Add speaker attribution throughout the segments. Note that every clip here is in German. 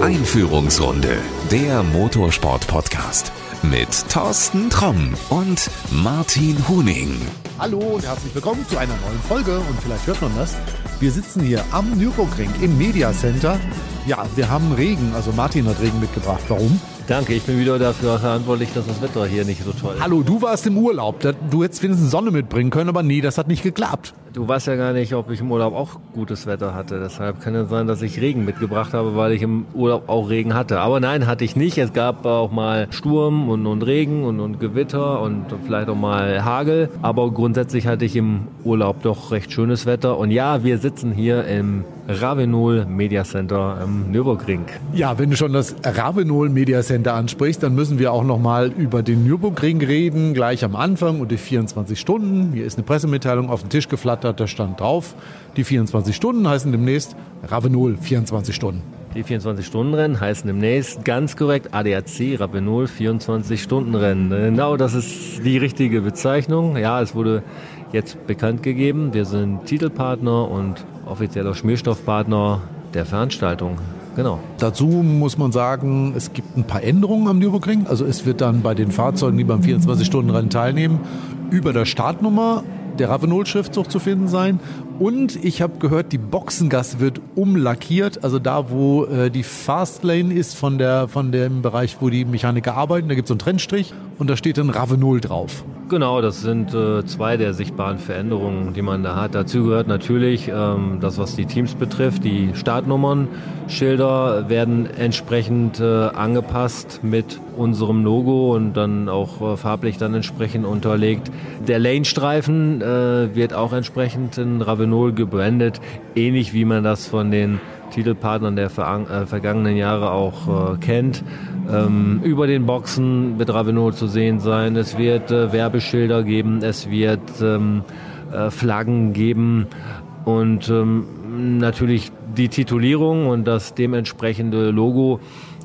Speaker 1: Einführungsrunde, der Motorsport-Podcast mit Thorsten Tromm und Martin Huning.
Speaker 2: Hallo und herzlich willkommen zu einer neuen Folge und vielleicht hört man das. Wir sitzen hier am Nürburgring im Media Center. Ja, wir haben Regen, also Martin hat Regen mitgebracht. Warum?
Speaker 3: Danke, ich bin wieder dafür verantwortlich, dass das Wetter hier nicht so toll ist.
Speaker 2: Hallo, du warst im Urlaub. Du hättest wenigstens Sonne mitbringen können, aber nee, das hat nicht geklappt.
Speaker 3: Du weißt ja gar nicht, ob ich im Urlaub auch gutes Wetter hatte. Deshalb kann es sein, dass ich Regen mitgebracht habe, weil ich im Urlaub auch Regen hatte. Aber nein, hatte ich nicht. Es gab auch mal Sturm und, und Regen und, und Gewitter und vielleicht auch mal Hagel. Aber grundsätzlich hatte ich im Urlaub doch recht schönes Wetter. Und ja, wir sitzen hier im Ravenol Media Center am Nürburgring.
Speaker 2: Ja, wenn du schon das Ravenol Media Center ansprichst, dann müssen wir auch noch mal über den Nürburgring reden, gleich am Anfang und die 24 Stunden. Hier ist eine Pressemitteilung auf den Tisch geflattert, da stand drauf, die 24 Stunden heißen demnächst Ravenol 24 Stunden.
Speaker 3: Die 24-Stunden-Rennen heißen demnächst ganz korrekt ADAC Ravenol 24-Stunden-Rennen. Genau, das ist die richtige Bezeichnung. Ja, es wurde jetzt bekannt gegeben. Wir sind Titelpartner und offizieller Schmierstoffpartner der Veranstaltung. Genau.
Speaker 2: Dazu muss man sagen, es gibt ein paar Änderungen am Nürburgring. Also es wird dann bei den Fahrzeugen, die beim 24-Stunden-Rennen teilnehmen, über der Startnummer der Ravenol-Schriftzug zu finden sein. Und ich habe gehört, die Boxengasse wird umlackiert. Also da, wo äh, die Fastlane ist von, der, von dem Bereich, wo die Mechaniker arbeiten, da gibt es so einen Trennstrich und da steht dann Ravenol drauf.
Speaker 3: Genau, das sind äh, zwei der sichtbaren Veränderungen, die man da hat. Dazu gehört natürlich ähm, das, was die Teams betrifft. Die Startnummern, Schilder werden entsprechend äh, angepasst mit unserem Logo und dann auch äh, farblich dann entsprechend unterlegt. Der Lane-Streifen äh, wird auch entsprechend in Ravenol gebrandet, ähnlich wie man das von den Titelpartnern der äh, vergangenen Jahre auch äh, kennt. Ähm, über den Boxen wird Ravenol zu sehen sein. Es wird äh, Werbeschilder geben, es wird ähm, äh, Flaggen geben und ähm, natürlich die Titulierung und das dementsprechende Logo,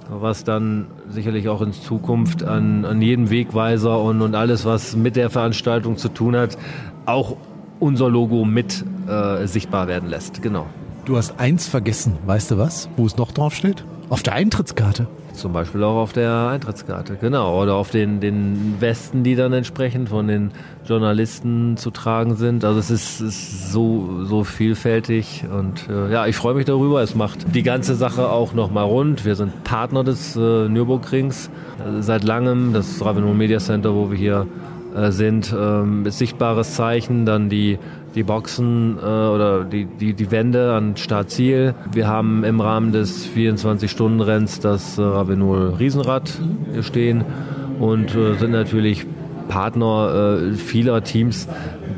Speaker 3: was dann sicherlich auch in Zukunft an, an jedem Wegweiser und, und alles, was mit der Veranstaltung zu tun hat, auch unser Logo mit äh, sichtbar werden lässt. Genau.
Speaker 2: Du hast eins vergessen, weißt du was? Wo es noch drauf steht? Auf der Eintrittskarte.
Speaker 3: Zum Beispiel auch auf der Eintrittskarte, genau. Oder auf den, den Westen, die dann entsprechend von den Journalisten zu tragen sind. Also es ist, ist so, so vielfältig und äh, ja, ich freue mich darüber. Es macht die ganze Sache auch nochmal rund. Wir sind Partner des äh, Nürburgrings äh, seit langem, das Ravenel Media Center, wo wir hier sind, ähm, sichtbares Zeichen. Dann die die Boxen äh, oder die, die, die Wände an Startziel. Wir haben im Rahmen des 24-Stunden-Renns das äh, Ravenol Riesenrad stehen und äh, sind natürlich Partner äh, vieler Teams,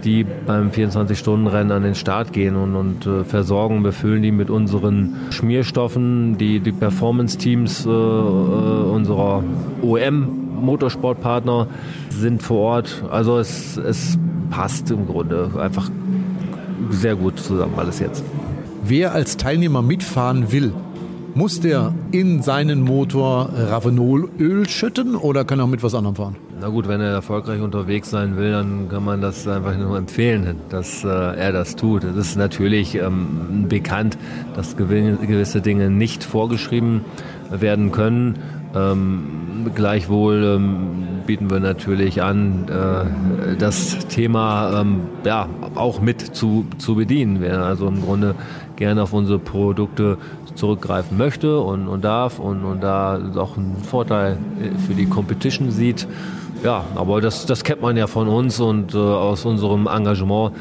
Speaker 3: die beim 24-Stunden-Rennen an den Start gehen und, und äh, versorgen, befüllen die mit unseren Schmierstoffen. Die, die Performance-Teams äh, äh unserer OM-Motorsportpartner sind vor Ort. Also es, es passt im Grunde einfach sehr gut zusammen alles jetzt.
Speaker 2: Wer als Teilnehmer mitfahren will, muss der in seinen Motor Ravenolöl schütten oder kann er auch mit was anderem fahren?
Speaker 3: Na gut, wenn er erfolgreich unterwegs sein will, dann kann man das einfach nur empfehlen, dass äh, er das tut. Es ist natürlich ähm, bekannt, dass gewisse Dinge nicht vorgeschrieben werden können. Ähm, gleichwohl ähm, bieten wir natürlich an, äh, das Thema ähm, ja, auch mit zu, zu bedienen. Wer also im Grunde gerne auf unsere Produkte zurückgreifen möchte und, und darf und, und da auch einen Vorteil für die Competition sieht. Ja, aber das, das kennt man ja von uns und äh, aus unserem Engagement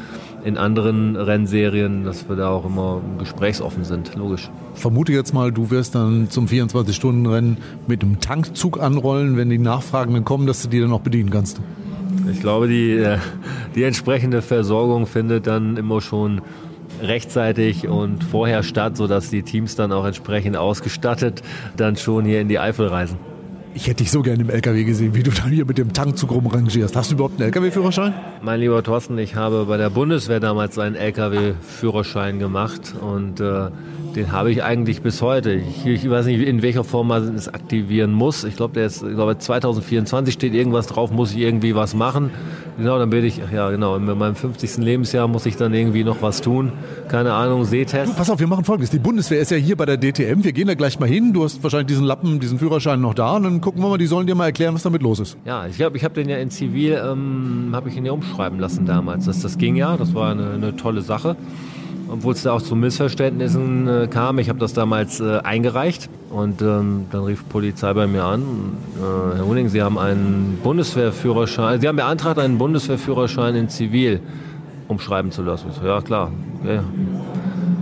Speaker 3: in anderen Rennserien, dass wir da auch immer gesprächsoffen sind, logisch.
Speaker 2: Vermute jetzt mal, du wirst dann zum 24-Stunden-Rennen mit einem Tankzug anrollen, wenn die Nachfragen dann kommen, dass du die dann auch bedienen kannst.
Speaker 3: Ich glaube, die, äh, die entsprechende Versorgung findet dann immer schon rechtzeitig und vorher statt, sodass die Teams dann auch entsprechend ausgestattet dann schon hier in die Eifel reisen.
Speaker 2: Ich hätte dich so gerne im LKW gesehen, wie du dann hier mit dem Tankzug rumrangierst. Hast du überhaupt einen LKW-Führerschein?
Speaker 3: Mein lieber Thorsten, ich habe bei der Bundeswehr damals einen LKW-Führerschein gemacht und äh, Den habe ich eigentlich bis heute. Ich, ich, weiß nicht, in welcher Form man es aktivieren muss. Ich glaube, der ist, ich glaube, 2024 steht irgendwas drauf, muss ich irgendwie was machen. Genau, dann werde ich, ja genau, in meinem 50. Lebensjahr muss ich dann irgendwie noch was tun. Keine Ahnung, Sehtest.
Speaker 2: Du, pass auf, wir machen folgendes. Die Bundeswehr ist ja hier bei der DTM. Wir gehen da gleich mal hin. Du hast wahrscheinlich diesen Lappen, diesen Führerschein noch da und dann gucken wir mal, die sollen dir mal erklären, was damit los ist.
Speaker 3: Ja, ich glaube, ich habe den ja in Zivil, ähm, habe ich ihn ja umschreiben lassen damals. Das, das ging ja, das war eine, eine tolle Sache obwohl es da auch zu Missverständnissen äh, kam. Ich habe das damals äh, eingereicht und ähm, dann rief Polizei bei mir an. Äh, Herr Huning, Sie haben einen Bundeswehrführerschein, Sie haben beantragt, einen Bundeswehrführerschein in Zivil umschreiben zu lassen. So, ja, klar. Okay.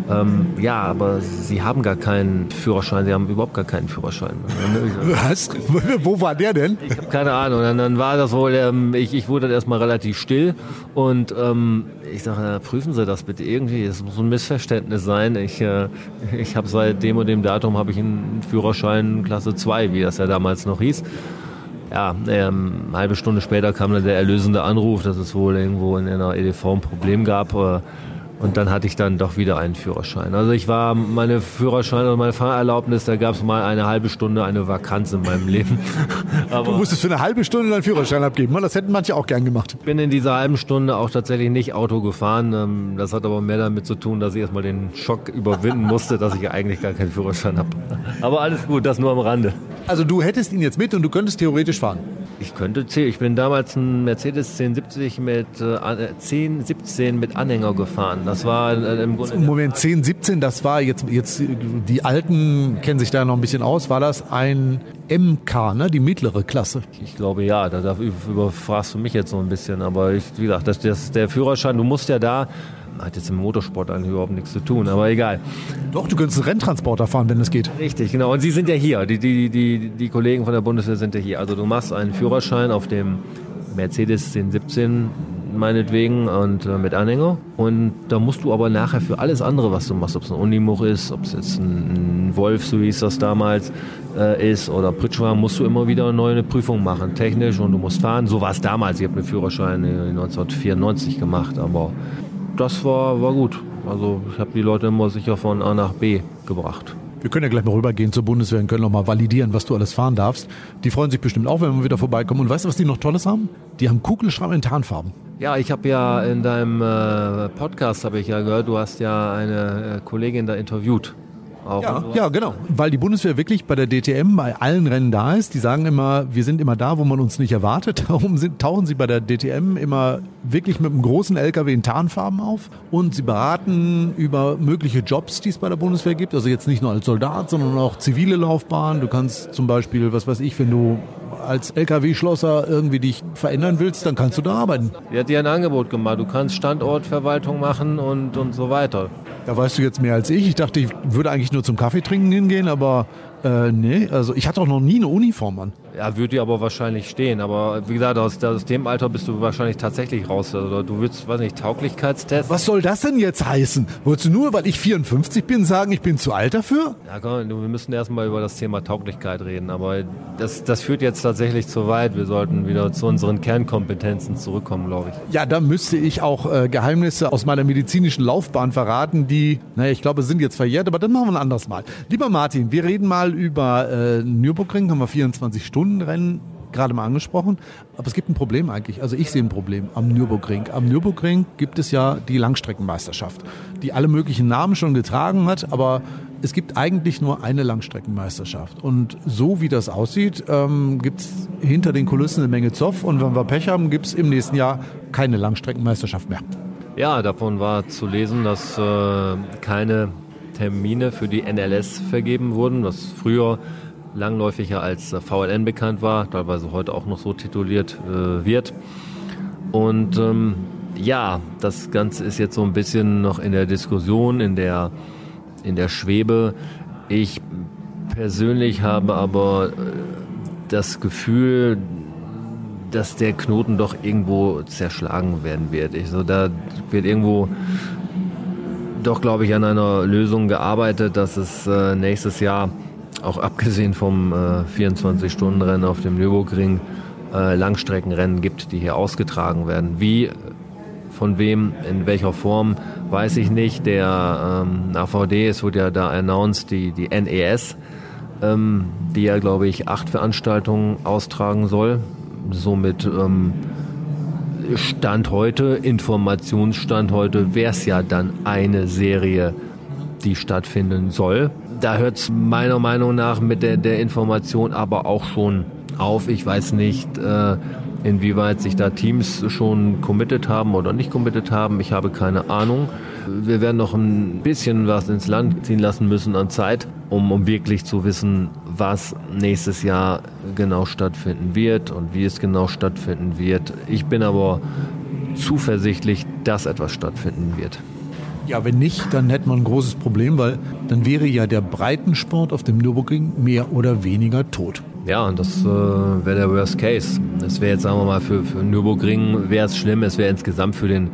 Speaker 3: Ähm, ja, aber Sie haben gar keinen Führerschein, Sie haben überhaupt gar keinen Führerschein.
Speaker 2: Was? Wo war der denn?
Speaker 3: Ich habe keine Ahnung. Dann, dann war das wohl, ähm, ich, ich wurde dann erstmal relativ still und ähm, ich sage, prüfen Sie das bitte irgendwie. Es muss ein Missverständnis sein. Ich, äh, ich habe seit dem und dem Datum habe ich einen Führerschein Klasse 2, wie das ja damals noch hieß. Ja, ähm, eine halbe Stunde später kam dann der erlösende Anruf, dass es wohl irgendwo in einer EDV ein Problem gab. Äh, und dann hatte ich dann doch wieder einen Führerschein. Also ich war, meine Führerschein und meine Fahrerlaubnis, da gab es mal eine halbe Stunde eine Vakanz in meinem Leben.
Speaker 2: Aber du musstest für eine halbe Stunde deinen Führerschein abgeben. Das hätten manche auch gern gemacht.
Speaker 3: Ich bin in dieser halben Stunde auch tatsächlich nicht Auto gefahren. Ähm, das hat aber mehr damit zu tun, dass ich erstmal den Schock überwinden musste, dass ich eigentlich gar keinen Führerschein habe. Aber alles gut, das nur am Rande.
Speaker 2: Also du hättest ihn jetzt mit und du könntest theoretisch fahren.
Speaker 3: Ich könnte, ich bin damals ein Mercedes 1070 mit äh, 1017 mit Anhänger gefahren. Das war äh, im Grunde.
Speaker 2: Moment, 1017, das war jetzt, jetzt, die Alten kennen sich da noch ein bisschen aus. War das ein MK, ne? die mittlere Klasse?
Speaker 3: Ich glaube ja, da, da überfragst du mich jetzt so ein bisschen. Aber ich, wie gesagt, das, das, der Führerschein, du musst ja da hat jetzt im Motorsport eigentlich überhaupt nichts zu tun, aber egal.
Speaker 2: Doch, du könntest einen Renntransporter fahren, wenn es geht.
Speaker 3: Richtig, genau. Und Sie sind ja hier. Die, die, die, die Kollegen von der Bundeswehr sind ja hier. Also du machst einen Führerschein auf dem Mercedes 1017 meinetwegen und äh, mit Anhänger. Und da musst du aber nachher für alles andere, was du machst, ob es ein Unimog ist, ob es jetzt ein, ein, Wolf, so hieß das damals, äh, ist oder Pritschwar, musst du immer wieder eine neue Prüfung machen, technisch und du musst fahren. So war es damals. Ich habe einen Führerschein 1994 gemacht, aber das war, war gut. Also ich habe die Leute immer sicher von A nach B gebracht.
Speaker 2: Wir können ja gleich mal rübergehen zur Bundeswehr und können noch mal validieren, was du alles fahren darfst. Die freuen sich bestimmt auch, wenn wir wieder vorbeikommen. Und weißt du, was die noch Tolles haben? Die haben Kugelschreiber in Tarnfarben.
Speaker 3: Ja, ich habe ja in deinem äh, Podcast, habe ich ja gehört, du hast ja eine äh, Kollegin da interviewt.
Speaker 2: Auch ja, ja, genau. Weil die Bundeswehr wirklich bei der DTM bei allen Rennen da ist. Die sagen immer, wir sind immer da, wo man uns nicht erwartet. Darum sind, tauchen sie bei der DTM immer wirklich mit einem großen LKW in Tarnfarben auf. Und sie beraten über mögliche Jobs, die es bei der Bundeswehr gibt. Also jetzt nicht nur als Soldat, sondern auch zivile Laufbahnen. Du kannst zum Beispiel, was weiß ich, wenn du als LKW-Schlosser irgendwie dich verändern willst, dann kannst du da arbeiten.
Speaker 3: Die hat dir ein Angebot gemacht. Du kannst Standortverwaltung machen und, und so weiter.
Speaker 2: Da weißt du jetzt mehr als ich. Ich dachte, ich würde eigentlich nur zum Kaffee trinken hingehen, aber äh, nee, also ich hatte auch noch nie eine Uniform an.
Speaker 3: Ja, würde dir aber wahrscheinlich stehen. Aber wie gesagt, aus, aus dem Alter bist du wahrscheinlich tatsächlich raus. Also du willst, weiß nicht, Tauglichkeitstest.
Speaker 2: Was soll das denn jetzt heißen? Wolltest du nur, weil ich 54 bin, sagen, ich bin zu alt dafür?
Speaker 3: Ja, komm, wir müssen erstmal über das Thema Tauglichkeit reden. Aber das, das führt jetzt tatsächlich zu weit. Wir sollten wieder zu unseren Kernkompetenzen zurückkommen, glaube ich.
Speaker 2: Ja, da müsste ich auch äh, Geheimnisse aus meiner medizinischen Laufbahn verraten, die, naja, ich glaube, sind jetzt verjährt, aber dann machen wir ein anderes Mal. Lieber Martin, wir reden mal über äh, Nürburgring, haben wir 24 Stunden. Stundenrennen gerade mal angesprochen. Aber es gibt ein Problem eigentlich. Also ich sehe ein Problem am Nürburgring. Am Nürburgring gibt es ja die Langstreckenmeisterschaft, die alle möglichen Namen schon getragen hat, aber es gibt eigentlich nur eine Langstreckenmeisterschaft. Und so wie das aussieht, ähm, gibt es hinter den Kulissen eine Menge Zoff. Und wenn wir Pech haben, gibt es im nächsten Jahr keine Langstreckenmeisterschaft mehr.
Speaker 3: Ja, davon war zu lesen, dass äh, keine Termine für die NLS vergeben wurden, was früher langläufiger als VLN bekannt war, teilweise heute auch noch so tituliert äh, wird. Und ähm, ja, das Ganze ist jetzt so ein bisschen noch in der Diskussion, in der, in der Schwebe. Ich persönlich habe aber äh, das Gefühl, dass der Knoten doch irgendwo zerschlagen werden wird. Ich, so, da wird irgendwo doch, glaube ich, an einer Lösung gearbeitet, dass es äh, nächstes Jahr auch abgesehen vom äh, 24-Stunden-Rennen auf dem Nürburgring äh, Langstreckenrennen gibt, die hier ausgetragen werden. Wie von wem, in welcher Form, weiß ich nicht. Der ähm, AVD, es wurde ja da announced, die, die NES, ähm, die ja, glaube ich, acht Veranstaltungen austragen soll. Somit ähm, Stand heute, Informationsstand heute, wäre es ja dann eine Serie, die stattfinden soll. Da hört es meiner Meinung nach mit der, der Information aber auch schon auf. Ich weiß nicht, äh, inwieweit sich da Teams schon committed haben oder nicht committed haben. Ich habe keine Ahnung. Wir werden noch ein bisschen was ins Land ziehen lassen müssen an Zeit, um, um wirklich zu wissen, was nächstes Jahr genau stattfinden wird und wie es genau stattfinden wird. Ich bin aber zuversichtlich, dass etwas stattfinden wird.
Speaker 2: Ja, wenn nicht, dann hätte man ein großes Problem, weil dann wäre ja der Breitensport auf dem Nürburgring mehr oder weniger tot.
Speaker 3: Ja, und das äh, wäre der Worst Case. Das wäre jetzt, sagen wir mal, für, für Nürburgring wäre es schlimm, es wäre insgesamt für den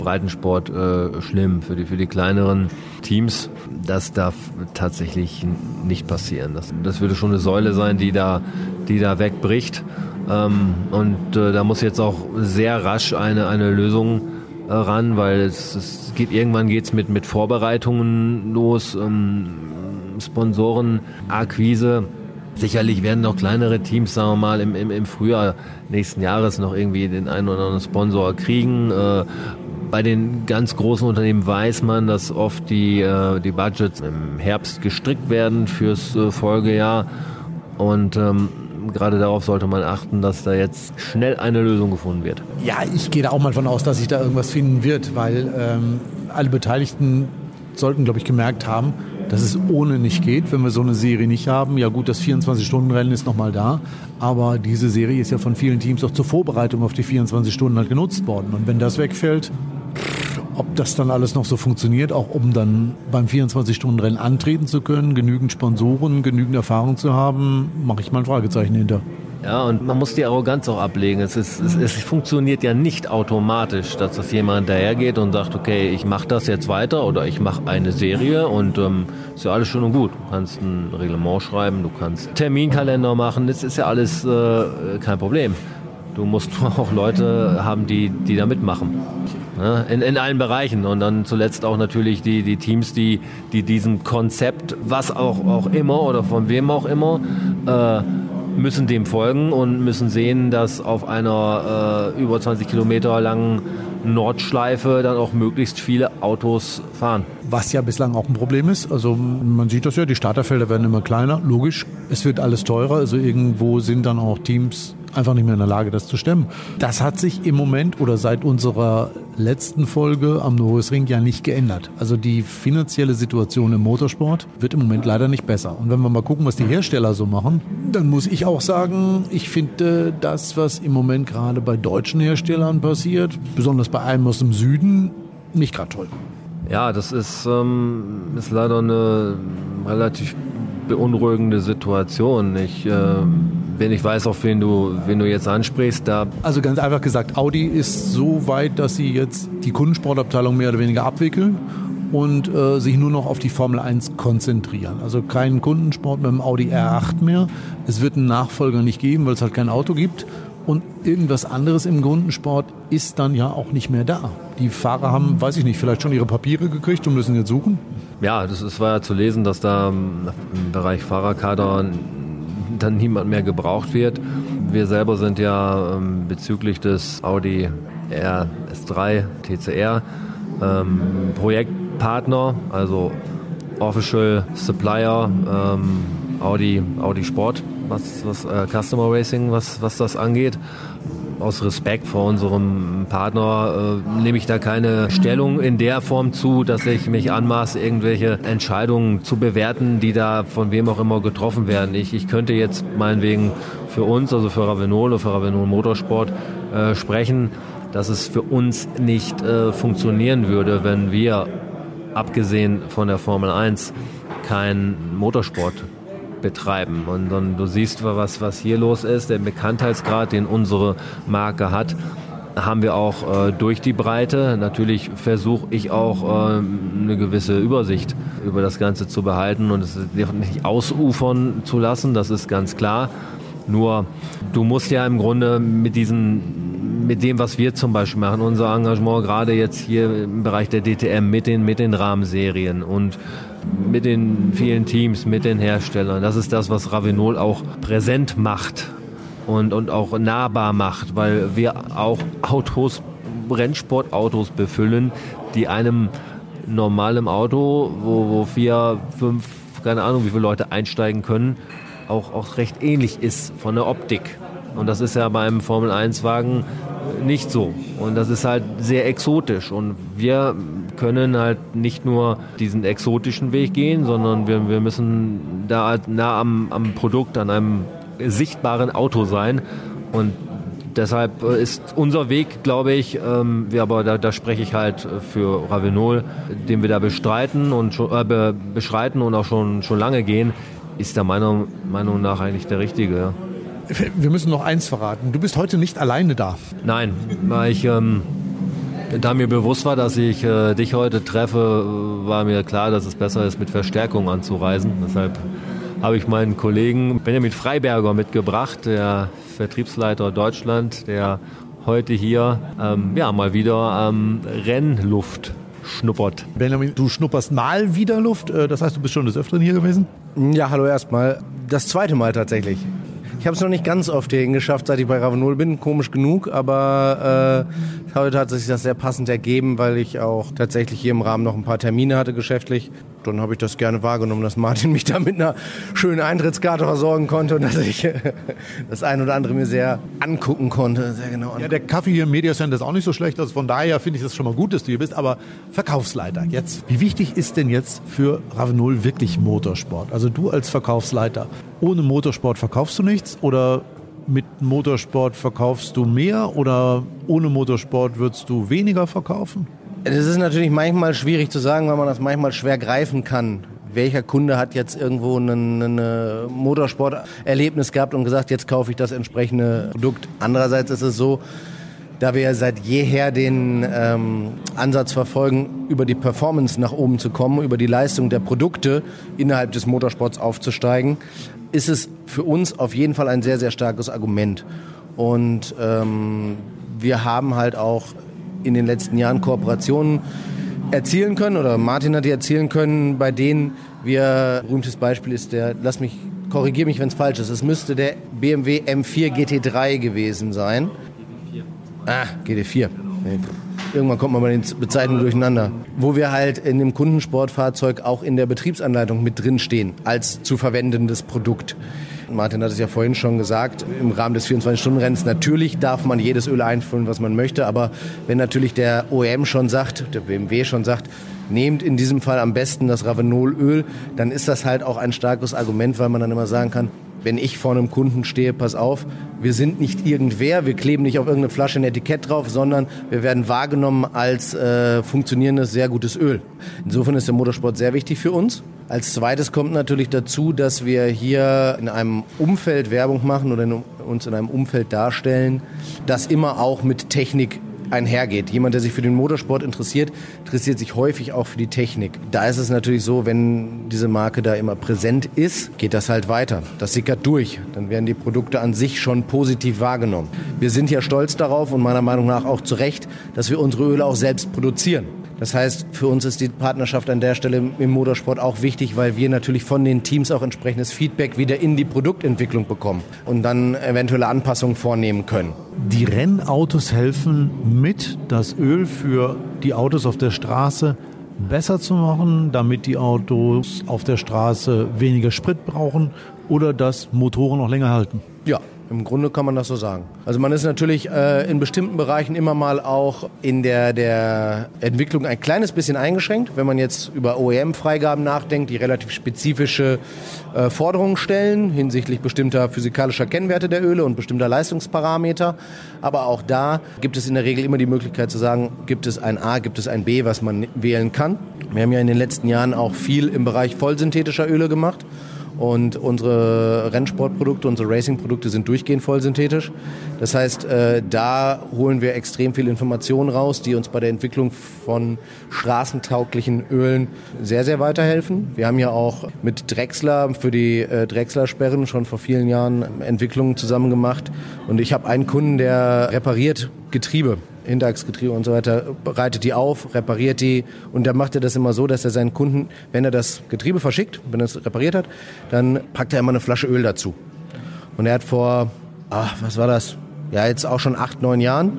Speaker 3: Breitensport äh, schlimm, für die, für die kleineren Teams. Das darf tatsächlich nicht passieren. Das, das würde schon eine Säule sein, die da, die da wegbricht. Ähm, und äh, da muss jetzt auch sehr rasch eine, eine Lösung äh, ran, weil es, es geht irgendwann geht's mit, mit Vorbereitungen los, ähm, Sponsoren, Akquise Sicherlich werden noch kleinere Teams, sagen wir mal, im, im, im Frühjahr nächsten Jahres noch irgendwie den einen oder anderen Sponsor kriegen. Äh, bei den ganz großen Unternehmen weiß man, dass oft die, äh, die Budgets im Herbst gestrickt werden fürs äh, Folgejahr. Und ähm, gerade darauf sollte man achten, dass da jetzt schnell eine Lösung gefunden wird.
Speaker 2: Ja, ich gehe da auch mal von aus, dass sich da irgendwas finden wird, weil ähm, alle Beteiligten sollten, glaube ich, gemerkt haben, dass es ohne nicht geht, wenn wir so eine Serie nicht haben. Ja gut, das 24-Stunden-Rennen ist nochmal da, aber diese Serie ist ja von vielen Teams auch zur Vorbereitung auf die 24 Stunden halt genutzt worden. Und wenn das wegfällt, ob das dann alles noch so funktioniert, auch um dann beim 24-Stunden-Rennen antreten zu können, genügend Sponsoren, genügend Erfahrung zu haben, mache ich mal ein Fragezeichen hinter.
Speaker 3: Ja, und man muss die Arroganz auch ablegen. Es, ist, es, es funktioniert ja nicht automatisch, dass das jemand dahergeht und sagt, okay, ich mache das jetzt weiter oder ich mache eine Serie und ähm, ist ja alles schön und gut. Du kannst ein Reglement schreiben, du kannst Terminkalender machen, das ist ja alles äh, kein Problem. Du musst auch Leute haben, die, die da mitmachen. Ne? In, in allen Bereichen. Und dann zuletzt auch natürlich die, die Teams, die, die diesem Konzept, was auch, auch immer oder von wem auch immer, äh, müssen dem folgen und müssen sehen, dass auf einer äh, über 20 Kilometer langen Nordschleife dann auch möglichst viele Autos fahren.
Speaker 2: Was ja bislang auch ein Problem ist. Also man sieht das ja, die Starterfelder werden immer kleiner. Logisch, es wird alles teurer. Also irgendwo sind dann auch Teams einfach nicht mehr in der Lage, das zu stemmen. Das hat sich im Moment oder seit unserer letzten Folge am Norrisring ja nicht geändert. Also die finanzielle Situation im Motorsport wird im Moment leider nicht besser. Und wenn wir mal gucken, was die Hersteller so machen, dann muss ich auch sagen, ich finde das, was im Moment gerade bei deutschen Herstellern passiert, besonders bei einem aus dem Süden, nicht gerade toll.
Speaker 3: Ja, das ist, ähm, ist leider eine relativ beunruhigende Situation. Ich, äh, wenn ich weiß, auf wen du, wen du jetzt ansprichst, da.
Speaker 2: Also ganz einfach gesagt, Audi ist so weit, dass sie jetzt die Kundensportabteilung mehr oder weniger abwickeln und äh, sich nur noch auf die Formel 1 konzentrieren. Also keinen Kundensport mit dem Audi R8 mehr. Es wird einen Nachfolger nicht geben, weil es halt kein Auto gibt. Und irgendwas anderes im Kundensport ist dann ja auch nicht mehr da. Die Fahrer haben, weiß ich nicht, vielleicht schon ihre Papiere gekriegt und müssen jetzt suchen.
Speaker 3: Ja, das, das war ja zu lesen, dass da im Bereich Fahrerkader dann niemand mehr gebraucht wird. Wir selber sind ja ähm, bezüglich des Audi RS3 TCR ähm, Projektpartner, also Official Supplier ähm, Audi, Audi Sport, was, was äh, Customer Racing, was, was das angeht aus Respekt vor unserem Partner äh, nehme ich da keine Stellung in der Form zu, dass ich mich anmaße, irgendwelche Entscheidungen zu bewerten, die da von wem auch immer getroffen werden. Ich, ich könnte jetzt meinetwegen für uns, also für Ravenol oder für Ravenol Motorsport äh, sprechen, dass es für uns nicht äh, funktionieren würde, wenn wir, abgesehen von der Formel 1, keinen Motorsport betreiben. Und dann du siehst, was, was hier los ist, der Bekanntheitsgrad, den unsere Marke hat, haben wir auch äh, durch die Breite. Natürlich versuche ich auch äh, eine gewisse Übersicht über das Ganze zu behalten und es nicht ausufern zu lassen, das ist ganz klar. Nur du musst ja im Grunde mit diesen mit dem, was wir zum Beispiel machen, unser Engagement gerade jetzt hier im Bereich der DTM mit den, mit den Rahmenserien und mit den vielen Teams, mit den Herstellern. Das ist das, was Ravenol auch präsent macht und, und auch nahbar macht, weil wir auch Autos, Rennsportautos befüllen, die einem normalen Auto, wo, wo vier, fünf, keine Ahnung, wie viele Leute einsteigen können, auch, auch recht ähnlich ist von der Optik. Und das ist ja beim Formel-1-Wagen nicht so. Und das ist halt sehr exotisch. Und wir können halt nicht nur diesen exotischen Weg gehen, sondern wir, wir müssen da halt nah am, am Produkt, an einem sichtbaren Auto sein. Und deshalb ist unser Weg, glaube ich, ähm, wir aber da, da spreche ich halt für Ravenol, den wir da bestreiten und äh, be, beschreiten und auch schon, schon lange gehen, ist der meiner Meinung nach eigentlich der richtige.
Speaker 2: Wir müssen noch eins verraten. Du bist heute nicht alleine da.
Speaker 3: Nein, weil ich, ähm, da mir bewusst war, dass ich äh, dich heute treffe, war mir klar, dass es besser ist, mit Verstärkung anzureisen. Deshalb habe ich meinen Kollegen Benjamin Freiberger mitgebracht, der Vertriebsleiter Deutschland, der heute hier ähm, ja, mal wieder ähm, Rennluft schnuppert.
Speaker 2: Benjamin, du schnupperst mal wieder Luft, äh, das heißt, du bist schon des Öfteren hier gewesen?
Speaker 4: Ja, hallo erstmal. Das zweite Mal tatsächlich. Ich habe es noch nicht ganz oft hierhin geschafft, seit ich bei Ravenol bin. Komisch genug, aber äh, heute hat sich das sehr passend ergeben, weil ich auch tatsächlich hier im Rahmen noch ein paar Termine hatte geschäftlich. Dann habe ich das gerne wahrgenommen, dass Martin mich da mit einer schönen Eintrittskarte versorgen konnte und dass ich das ein oder andere mir sehr angucken konnte. Sehr
Speaker 2: genau Ja, der Kaffee hier im Media Center ist auch nicht so schlecht. Also von daher finde ich das schon mal gut, dass du hier bist. Aber Verkaufsleiter jetzt. Wie wichtig ist denn jetzt für Ravenol wirklich Motorsport? Also du als Verkaufsleiter. Ohne Motorsport verkaufst du nichts oder mit Motorsport verkaufst du mehr oder ohne Motorsport würdest du weniger verkaufen?
Speaker 4: Das ist natürlich manchmal schwierig zu sagen, weil man das manchmal schwer greifen kann. Welcher Kunde hat jetzt irgendwo ein, ein Motorsporterlebnis gehabt und gesagt, jetzt kaufe ich das entsprechende Produkt. Andererseits ist es so, da wir seit jeher den ähm, Ansatz verfolgen, über die Performance nach oben zu kommen, über die Leistung der Produkte innerhalb des Motorsports aufzusteigen, ist es für uns auf jeden Fall ein sehr, sehr starkes Argument. Und ähm, wir haben halt auch in den letzten Jahren Kooperationen erzielen können oder Martin hat die erzielen können, bei denen wir, berühmtes Beispiel ist der, lass mich, korrigiere mich, wenn es falsch ist, es müsste der BMW M4 GT3 gewesen sein. Ah, GT4. Irgendwann kommt man bei den Bezeichnungen durcheinander. Wo wir halt in dem Kundensportfahrzeug auch in der Betriebsanleitung mit drinstehen als zu verwendendes Produkt. Martin hat es ja vorhin schon gesagt, im Rahmen des 24-Stunden-Rennens, natürlich darf man jedes Öl einfüllen, was man möchte, aber wenn natürlich der OEM schon sagt, der BMW schon sagt, nehmt in diesem Fall am besten das Ravenolöl, dann ist das halt auch ein starkes Argument, weil man dann immer sagen kann, wenn ich vor einem Kunden stehe, pass auf, wir sind nicht irgendwer, wir kleben nicht auf irgendeine Flasche ein Etikett drauf, sondern wir werden wahrgenommen als äh, funktionierendes, sehr gutes Öl. Insofern ist der Motorsport sehr wichtig für uns. Als zweites kommt natürlich dazu, dass wir hier in einem Umfeld Werbung machen oder in, uns in einem Umfeld darstellen, das immer auch mit Technik einhergeht. Jemand, der sich für den Motorsport interessiert, interessiert sich häufig auch für die Technik. Da ist es natürlich so, wenn diese Marke da immer präsent ist, geht das halt weiter. Das sickert durch. Dann werden die Produkte an sich schon positiv wahrgenommen. Wir sind ja stolz darauf und meiner Meinung nach auch zu Recht, dass wir unsere Öle auch selbst produzieren. Das heißt, für uns ist die Partnerschaft an der Stelle im Motorsport auch wichtig, weil wir natürlich von den Teams auch entsprechendes Feedback wieder in die Produktentwicklung bekommen und dann eventuelle Anpassungen vornehmen können.
Speaker 2: Die Rennautos helfen mit, das Öl für die Autos auf der Straße besser zu machen, damit die Autos auf der Straße weniger Sprit brauchen oder dass Motoren noch länger halten.
Speaker 4: Ja, im Grunde kann man das so sagen. Also man ist natürlich äh, in bestimmten Bereichen immer mal auch in der, der Entwicklung ein kleines bisschen eingeschränkt, wenn man jetzt über OEM-Freigaben nachdenkt, die relativ spezifische äh, Forderungen stellen hinsichtlich bestimmter physikalischer Kennwerte der Öle und bestimmter Leistungsparameter. Aber auch da gibt es in der Regel immer die Möglichkeit zu sagen, gibt es ein A, gibt es ein B, was man wählen kann. Wir haben ja in den letzten Jahren auch viel im Bereich vollsynthetischer Öle gemacht. Und unsere Rennsportprodukte, unsere Racingprodukte sind durchgehend voll synthetisch. Das heißt, äh, da holen wir extrem viel Informationen raus, die uns bei der Entwicklung von straßentauglichen Ölen sehr, sehr weiterhelfen. Wir haben ja auch mit Drechsler für die äh, Drechsler-Sperren schon vor vielen Jahren Entwicklungen zusammen gemacht. Und ich habe einen Kunden, der repariert Getriebe Hinterachsgetriebe und so weiter, bereitet die auf, repariert die und dann macht er das immer so, dass er seinen Kunden, wenn er das Getriebe verschickt, wenn er es repariert hat, dann packt er immer eine Flasche Öl dazu. Und er hat vor, ach, was war das? Ja, jetzt auch schon acht, neun Jahren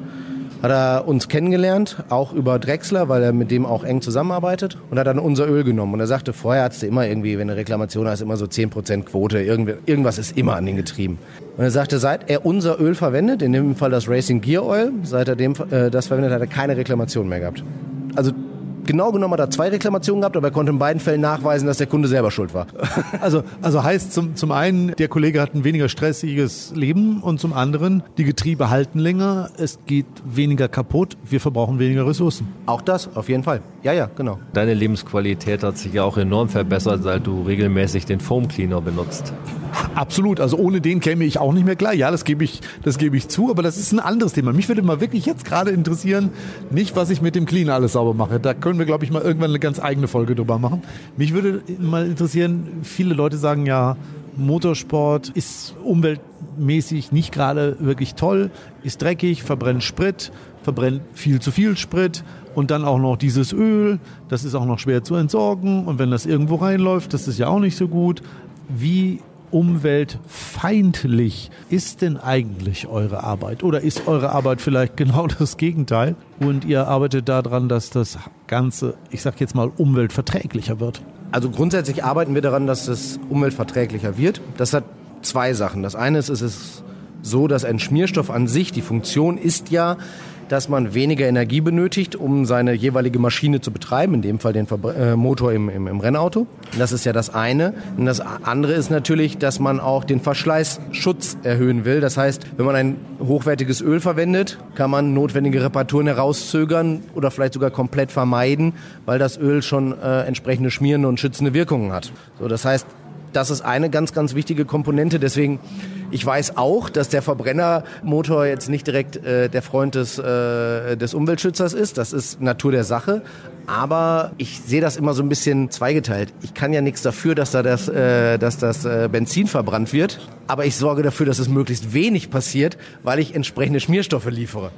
Speaker 4: hat er uns kennengelernt, auch über Drechsler, weil er mit dem auch eng zusammenarbeitet und hat dann unser Öl genommen. Und er sagte, vorher hattest du immer irgendwie, wenn eine Reklamation hast, immer so 10% Quote, irgendwas ist immer an den Getrieben. Und er sagte, seit er unser Öl verwendet, in dem Fall das Racing Gear Oil, seit er dem, äh, das verwendet, hat er keine Reklamation mehr gehabt. Also genau genommen hat er zwei Reklamationen gehabt, aber er konnte in beiden Fällen nachweisen, dass der Kunde selber schuld war.
Speaker 2: Also, also heißt zum, zum einen, der Kollege hat ein weniger stressiges Leben und zum anderen, die Getriebe halten länger, es geht weniger kaputt, wir verbrauchen weniger Ressourcen.
Speaker 4: Auch das, auf jeden Fall. Ja, ja, genau.
Speaker 3: Deine Lebensqualität hat sich ja auch enorm verbessert, seit du regelmäßig den Foam Cleaner benutzt.
Speaker 2: Absolut. Also ohne den käme ich auch nicht mehr klar. Ja, das gebe ich, das gebe ich zu. Aber das ist ein anderes Thema. Mich würde mal wirklich jetzt gerade interessieren, nicht was ich mit dem Cleaner alles sauber mache. Da können wir, glaube ich, mal irgendwann eine ganz eigene Folge drüber machen. Mich würde mal interessieren, viele Leute sagen ja, Motorsport ist umweltmäßig nicht gerade wirklich toll, ist dreckig, verbrennt Sprit, verbrennt viel zu viel Sprit und dann auch noch dieses Öl, das ist auch noch schwer zu entsorgen und wenn das irgendwo reinläuft, das ist ja auch nicht so gut. Wie umweltfeindlich ist denn eigentlich eure Arbeit? Oder ist eure Arbeit vielleicht genau das Gegenteil? Und ihr arbeitet daran, dass das Ganze, ich sag jetzt mal, umweltverträglicher wird?
Speaker 4: Also grundsätzlich arbeiten wir daran, dass es umweltverträglicher wird. Das hat zwei Sachen. Das eine ist, es ist so, dass ein Schmierstoff an sich, die Funktion ist ja, dass man weniger Energie benötigt, um seine jeweilige Maschine zu betreiben, in dem Fall den Verbre äh, Motor im, im, im Rennauto. Das ist ja das eine. Und das andere ist natürlich, dass man auch den Verschleißschutz erhöhen will. Das heißt, wenn man ein hochwertiges Öl verwendet, kann man notwendige Reparaturen herauszögern oder vielleicht sogar komplett vermeiden, weil das Öl schon äh, entsprechende schmierende und schützende Wirkungen hat. So, das heißt, das ist eine ganz, ganz wichtige Komponente. Deswegen, ich weiß auch, dass der Verbrennermotor jetzt nicht direkt äh, der Freund des, äh, des Umweltschützers ist. Das ist Natur der Sache. Aber ich sehe das immer so ein bisschen zweigeteilt. Ich kann ja nichts dafür, dass da das, äh, dass das äh, Benzin verbrannt wird. Aber ich sorge dafür, dass es möglichst wenig passiert, weil ich entsprechende Schmierstoffe liefere.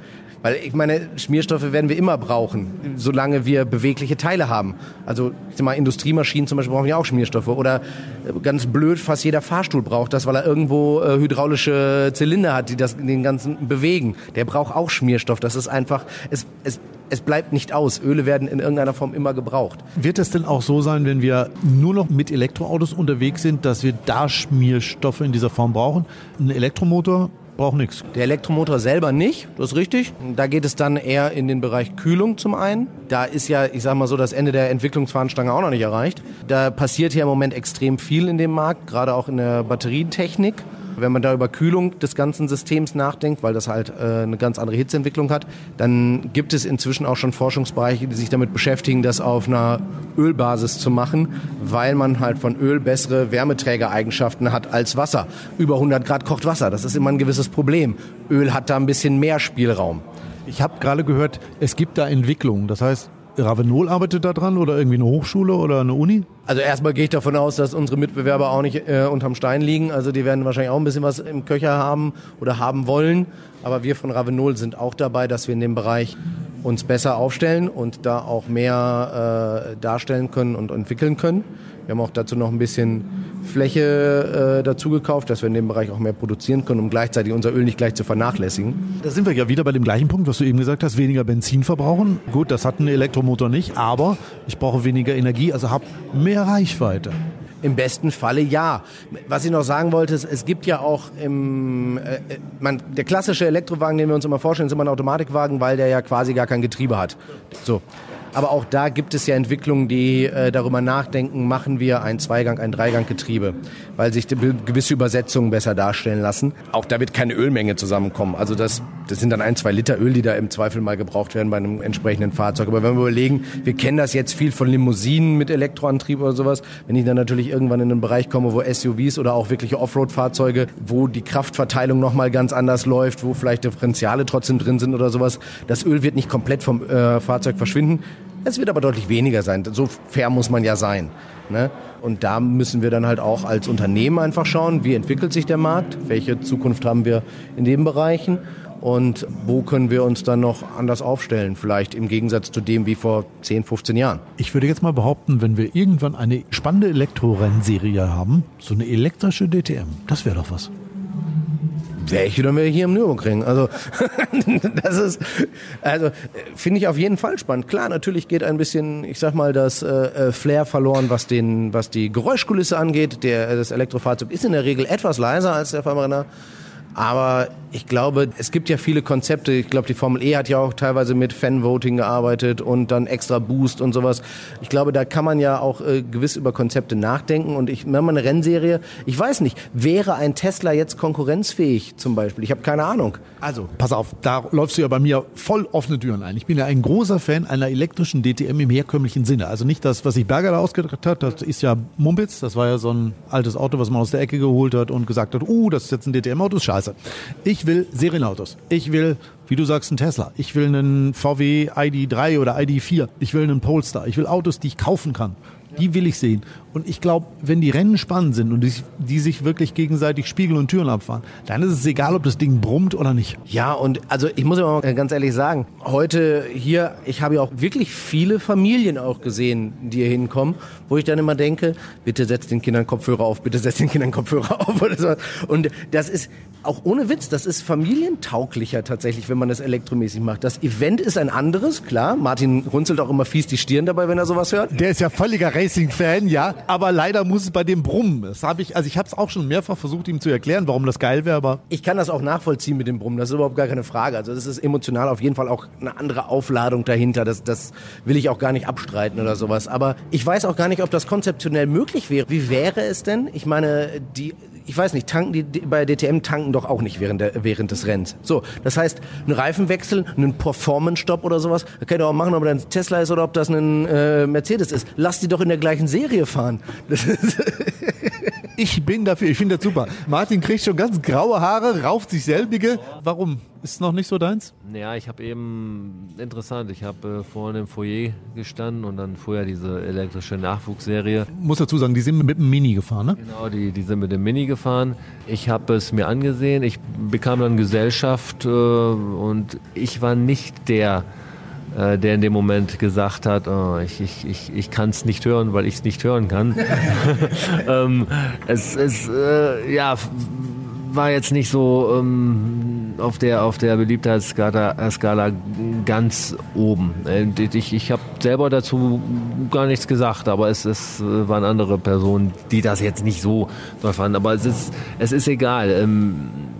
Speaker 4: Weil ich meine, Schmierstoffe werden wir immer brauchen, solange wir bewegliche Teile haben. Also ich sag mal, Industriemaschinen zum Beispiel brauchen ja auch Schmierstoffe. Oder äh, ganz blöd, fast jeder Fahrstuhl braucht das, weil er irgendwo äh, hydraulische Zylinder hat, die das den ganzen bewegen. Der braucht auch Schmierstoff. Das ist einfach, es, es es bleibt nicht aus. Öle werden in irgendeiner Form immer gebraucht.
Speaker 2: Wird es denn auch so sein, wenn wir nur noch mit Elektroautos unterwegs sind, dass wir da Schmierstoffe in dieser Form brauchen? Ein Elektromotor braucht nichts.
Speaker 4: Der Elektromotor selber nicht, das ist richtig. Da geht es dann eher in den Bereich Kühlung zum einen. Da ist ja, ich sag mal so, das Ende der Entwicklungsfahnenstange auch noch nicht erreicht. Da passiert ja im Moment extrem viel in dem Markt, gerade auch in der Batterietechnik. Wenn man da über Kühlung des ganzen Systems nachdenkt, weil das halt äh, eine ganz andere Hitzeentwicklung hat, dann gibt es inzwischen auch schon Forschungsbereiche, die sich damit beschäftigen, das auf einer Ölbasis zu machen, weil man halt von Öl bessere Wärmeträgereigenschaften hat als Wasser. Über 100 Grad kocht Wasser, das ist immer ein gewisses Problem. Öl hat da ein bisschen mehr Spielraum.
Speaker 2: Ich habe gerade gehört, es gibt da Entwicklungen. Das heißt, Ravenol arbeitet da dran oder irgendwie eine Hochschule oder eine Uni?
Speaker 4: Also erstmal gehe ich davon aus, dass unsere Mitbewerber auch nicht äh, unterm Stein liegen. Also die werden wahrscheinlich auch ein bisschen was im Köcher haben oder haben wollen. Aber wir von Ravenol sind auch dabei, dass wir in dem Bereich uns besser aufstellen und da auch mehr äh, darstellen können und entwickeln können. Wir haben auch dazu noch ein bisschen Fläche äh, dazu gekauft, dass wir in dem Bereich auch mehr produzieren können, um gleichzeitig unser Öl nicht gleich zu vernachlässigen.
Speaker 2: Da sind wir ja wieder bei dem gleichen Punkt, was du eben gesagt hast, weniger Benzin verbrauchen. Gut, das hat ein Elektromotor nicht, aber ich brauche weniger Energie, also habe mehr Reichweite.
Speaker 4: Im besten Falle ja. Was ich noch sagen wollte, ist, es gibt ja auch im, äh, man, der klassische Elektrowagen, den wir uns immer vorstellen, ist immer ein Automatikwagen, weil der ja quasi gar kein Getriebe hat. So. Aber auch da gibt es ja Entwicklungen, die äh, darüber nachdenken, machen wir ein Zweigang, ein Dreiganggetriebe, weil sich gewisse Übersetzungen besser darstellen lassen. Auch da wird keine Ölmenge zusammenkommen. Also das, das sind dann ein, zwei Liter Öl, die da im Zweifel mal gebraucht werden bei einem entsprechenden Fahrzeug. Aber wenn wir überlegen, wir kennen das jetzt viel von Limousinen mit Elektroantrieb oder sowas. Wenn ich dann natürlich irgendwann in einen Bereich komme, wo SUVs oder auch wirkliche Offroad-Fahrzeuge, wo die Kraftverteilung nochmal ganz anders läuft, wo vielleicht Differentiale trotzdem drin sind oder sowas, das Öl wird nicht komplett vom äh, Fahrzeug verschwinden. Es wird aber deutlich weniger sein. So fair muss man ja sein. Ne? Und da müssen wir dann halt auch als Unternehmen einfach schauen, wie entwickelt sich der Markt, welche Zukunft haben wir in den Bereichen und wo können wir uns dann noch anders aufstellen, vielleicht im Gegensatz zu dem wie vor 10, 15 Jahren.
Speaker 2: Ich würde jetzt mal behaupten, wenn wir irgendwann eine spannende Elektrorennserie haben, so eine elektrische DTM, das wäre doch was
Speaker 4: wäre ich wieder hier im Nürburgring. Also das ist, also finde ich auf jeden Fall spannend. Klar, natürlich geht ein bisschen, ich sag mal, das äh, äh, Flair verloren, was den, was die Geräuschkulisse angeht. Der das Elektrofahrzeug ist in der Regel etwas leiser als der Verbrenner. Aber ich glaube, es gibt ja viele Konzepte. Ich glaube, die Formel E hat ja auch teilweise mit Fanvoting gearbeitet und dann extra Boost und sowas. Ich glaube, da kann man ja auch äh, gewiss über Konzepte nachdenken. Und ich, man eine Rennserie, ich weiß nicht, wäre ein Tesla jetzt konkurrenzfähig zum Beispiel? Ich habe keine Ahnung.
Speaker 2: Also, pass auf, da läufst du ja bei mir voll offene Türen ein. Ich bin ja ein großer Fan einer elektrischen DTM im herkömmlichen Sinne. Also nicht das, was sich Berger da ausgedacht hat, das ist ja Mumpitz. Das war ja so ein altes Auto, was man aus der Ecke geholt hat und gesagt hat, uh, das ist jetzt ein DTM-Auto, ist scheiße. Ich ich will Serienautos. Ich will, wie du sagst, einen Tesla. Ich will einen VW ID3 oder ID4. Ich will einen Polestar. Ich will Autos, die ich kaufen kann. Die will ich sehen. Und ich glaube, wenn die Rennen spannend sind und die, die, sich wirklich gegenseitig spiegeln und Türen abfahren, dann ist es egal, ob das Ding brummt oder nicht.
Speaker 4: Ja, und also ich muss immer ganz ehrlich sagen, heute hier, ich habe ja auch wirklich viele Familien auch gesehen, die hier hinkommen, wo ich dann immer denke, bitte setzt den Kindern Kopfhörer auf, bitte setzt den Kindern Kopfhörer auf oder so. Und das ist auch ohne Witz, das ist familientauglicher tatsächlich, wenn man das elektromäßig macht. Das Event ist ein anderes, klar. Martin runzelt auch immer fies die Stirn dabei, wenn er sowas hört.
Speaker 2: Der ist ja völliger Racing-Fan, ja aber leider muss es bei dem brummen. Das habe ich, also ich habe es auch schon mehrfach versucht, ihm zu erklären, warum das geil wäre, aber
Speaker 4: ich kann das auch nachvollziehen mit dem Brummen. Das ist überhaupt gar keine Frage. Also das ist emotional auf jeden Fall auch eine andere Aufladung dahinter. Das, das will ich auch gar nicht abstreiten oder sowas. Aber ich weiß auch gar nicht, ob das konzeptionell möglich wäre. Wie wäre es denn? Ich meine, die ich weiß nicht, tanken die, bei DTM tanken doch auch nicht während, der, während des Rennens. So, das heißt, ein Reifenwechsel, einen Performance-Stop oder sowas, das kann ich auch machen, ob das ein Tesla ist oder ob das ein äh, Mercedes ist. Lass die doch in der gleichen Serie fahren.
Speaker 2: ich bin dafür, ich finde das super. Martin kriegt schon ganz graue Haare, rauft sich selbige. Warum? Ist noch nicht so deins?
Speaker 3: Ja, ich habe eben, interessant, ich habe äh, vorne im Foyer gestanden und dann vorher diese elektrische Nachwuchsserie.
Speaker 2: Muss dazu sagen, die sind mit dem Mini gefahren, ne?
Speaker 3: Genau, die, die sind mit dem Mini gefahren. Ich habe es mir angesehen, ich bekam dann Gesellschaft äh, und ich war nicht der, äh, der in dem Moment gesagt hat, oh, ich, ich, ich, ich kann es nicht hören, weil ich es nicht hören kann. ähm, es es äh, ja, war jetzt nicht so ähm, auf der auf der Beliebtheitsskala Skala ganz oben. Äh, ich, ich habe selber dazu gar nichts gesagt, aber es, es äh, waren andere Personen, die das jetzt nicht so toll fanden. Aber es ist es ist egal. Ähm,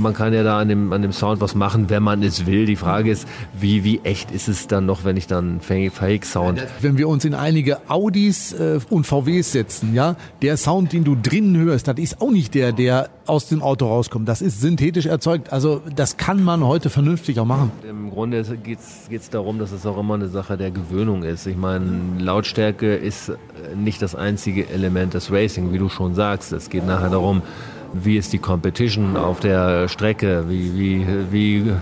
Speaker 3: man kann ja da an dem, an dem Sound was machen, wenn man es will. Die Frage ist, wie, wie echt ist es dann noch, wenn ich dann Fake-Sound...
Speaker 2: Wenn wir uns in einige Audis äh, und VWs setzen, ja, der Sound, den du drinnen hörst, das ist auch nicht der, der aus dem Auto rauskommt. Das ist synthetisch erzeugt. Also das kann man heute vernünftig auch machen.
Speaker 3: Im Grunde geht es darum, dass es auch immer eine Sache der Gewöhnung ist. Ich meine, Lautstärke ist nicht das einzige Element des Racing, wie du schon sagst. Es geht nachher darum, wie ist die Competition auf der Strecke, wie, wie, wie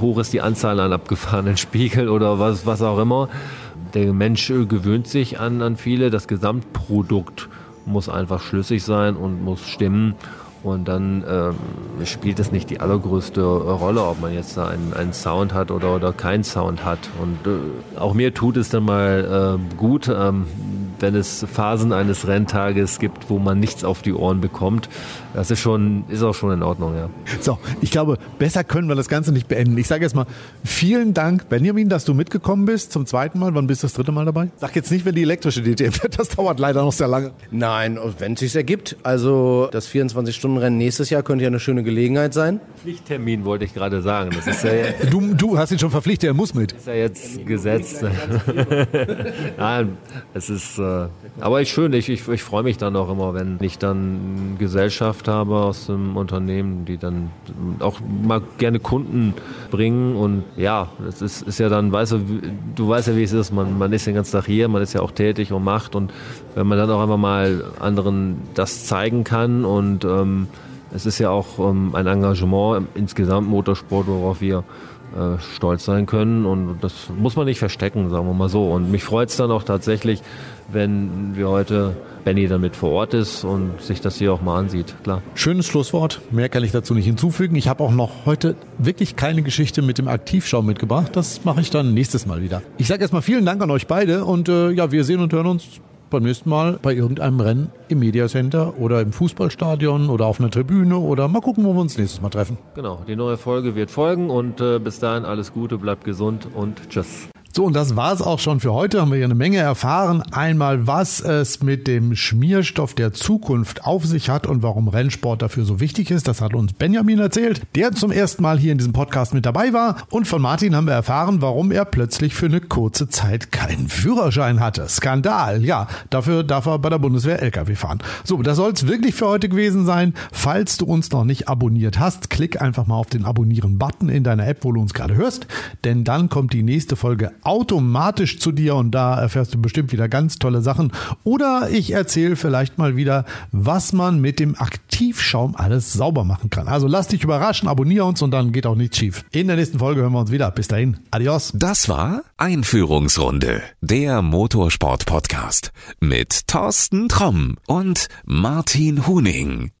Speaker 3: hoch ist die Anzahl an abgefahrenen Spiegeln oder was, was auch immer. Der Mensch gewöhnt sich an, an viele. Das Gesamtprodukt muss einfach schlüssig sein und muss stimmen. Und dann ähm, spielt es nicht die allergrößte Rolle, ob man jetzt da einen, einen Sound hat oder, oder keinen Sound hat. Und äh, auch mir tut es dann mal äh, gut, ähm, wenn es Phasen eines Renntages gibt, wo man nichts auf die Ohren bekommt. Das ist schon, ist auch schon in Ordnung, ja.
Speaker 2: So, ich glaube, besser können wir das Ganze nicht beenden. Ich sage jetzt mal vielen Dank, Benjamin, dass du mitgekommen bist zum zweiten Mal. Wann bist du das dritte Mal dabei? Sag jetzt nicht, wenn die elektrische DTM wird. Das dauert leider noch sehr lange.
Speaker 4: Nein, wenn es sich ergibt. Also das 24-Stunden-Rennen nächstes Jahr könnte ja eine schöne Gelegenheit sein.
Speaker 3: Pflichttermin wollte ich gerade sagen. Das ist ja
Speaker 2: du, du hast ihn schon verpflichtet, er muss mit.
Speaker 3: Ist ja jetzt gesetzt. Nein, es ist, äh, aber ich schön, ich, ich, ich freue mich dann auch immer, wenn ich dann Gesellschaft habe aus dem Unternehmen, die dann auch mal gerne Kunden bringen. Und ja, es ist, ist ja dann, weißt du, du weißt ja, wie es ist, man, man ist den ganzen Tag hier, man ist ja auch tätig und macht. Und wenn man dann auch einfach mal anderen das zeigen kann und ähm, es ist ja auch ähm, ein Engagement insgesamt Motorsport, worauf wir äh, stolz sein können und das muss man nicht verstecken, sagen wir mal so. Und mich freut es dann auch tatsächlich, wenn wir heute Benny damit vor Ort ist und sich das hier auch mal ansieht, klar.
Speaker 2: Schönes Schlusswort, mehr kann ich dazu nicht hinzufügen. Ich habe auch noch heute wirklich keine Geschichte mit dem Aktivschau mitgebracht. Das mache ich dann nächstes Mal wieder. Ich sage erstmal vielen Dank an euch beide und äh, ja, wir sehen und hören uns beim nächsten Mal bei irgendeinem Rennen im Mediacenter oder im Fußballstadion oder auf einer Tribüne oder mal gucken, wo wir uns nächstes Mal treffen.
Speaker 3: Genau, die neue Folge wird folgen und äh, bis dahin alles Gute, bleibt gesund und tschüss.
Speaker 2: So, und das war es auch schon für heute. Haben wir hier eine Menge erfahren. Einmal, was es mit dem Schmierstoff der Zukunft auf sich hat und warum Rennsport dafür so wichtig ist. Das hat uns Benjamin erzählt, der zum ersten Mal hier in diesem Podcast mit dabei war. Und von Martin haben wir erfahren, warum er plötzlich für eine kurze Zeit keinen Führerschein hatte. Skandal. Ja, dafür darf er bei der Bundeswehr LKW fahren. So, das soll es wirklich für heute gewesen sein. Falls du uns noch nicht abonniert hast, klick einfach mal auf den Abonnieren-Button in deiner App, wo du uns gerade hörst. Denn dann kommt die nächste Folge automatisch zu dir und da erfährst du bestimmt wieder ganz tolle Sachen. Oder ich erzähle vielleicht mal wieder, was man mit dem Aktivschaum alles sauber machen kann. Also lass dich überraschen, abonniere uns und dann geht auch nichts schief. In der nächsten Folge hören wir uns wieder. Bis dahin, adios.
Speaker 1: Das war Einführungsrunde, der Motorsport-Podcast mit Thorsten Tromm und Martin Huning.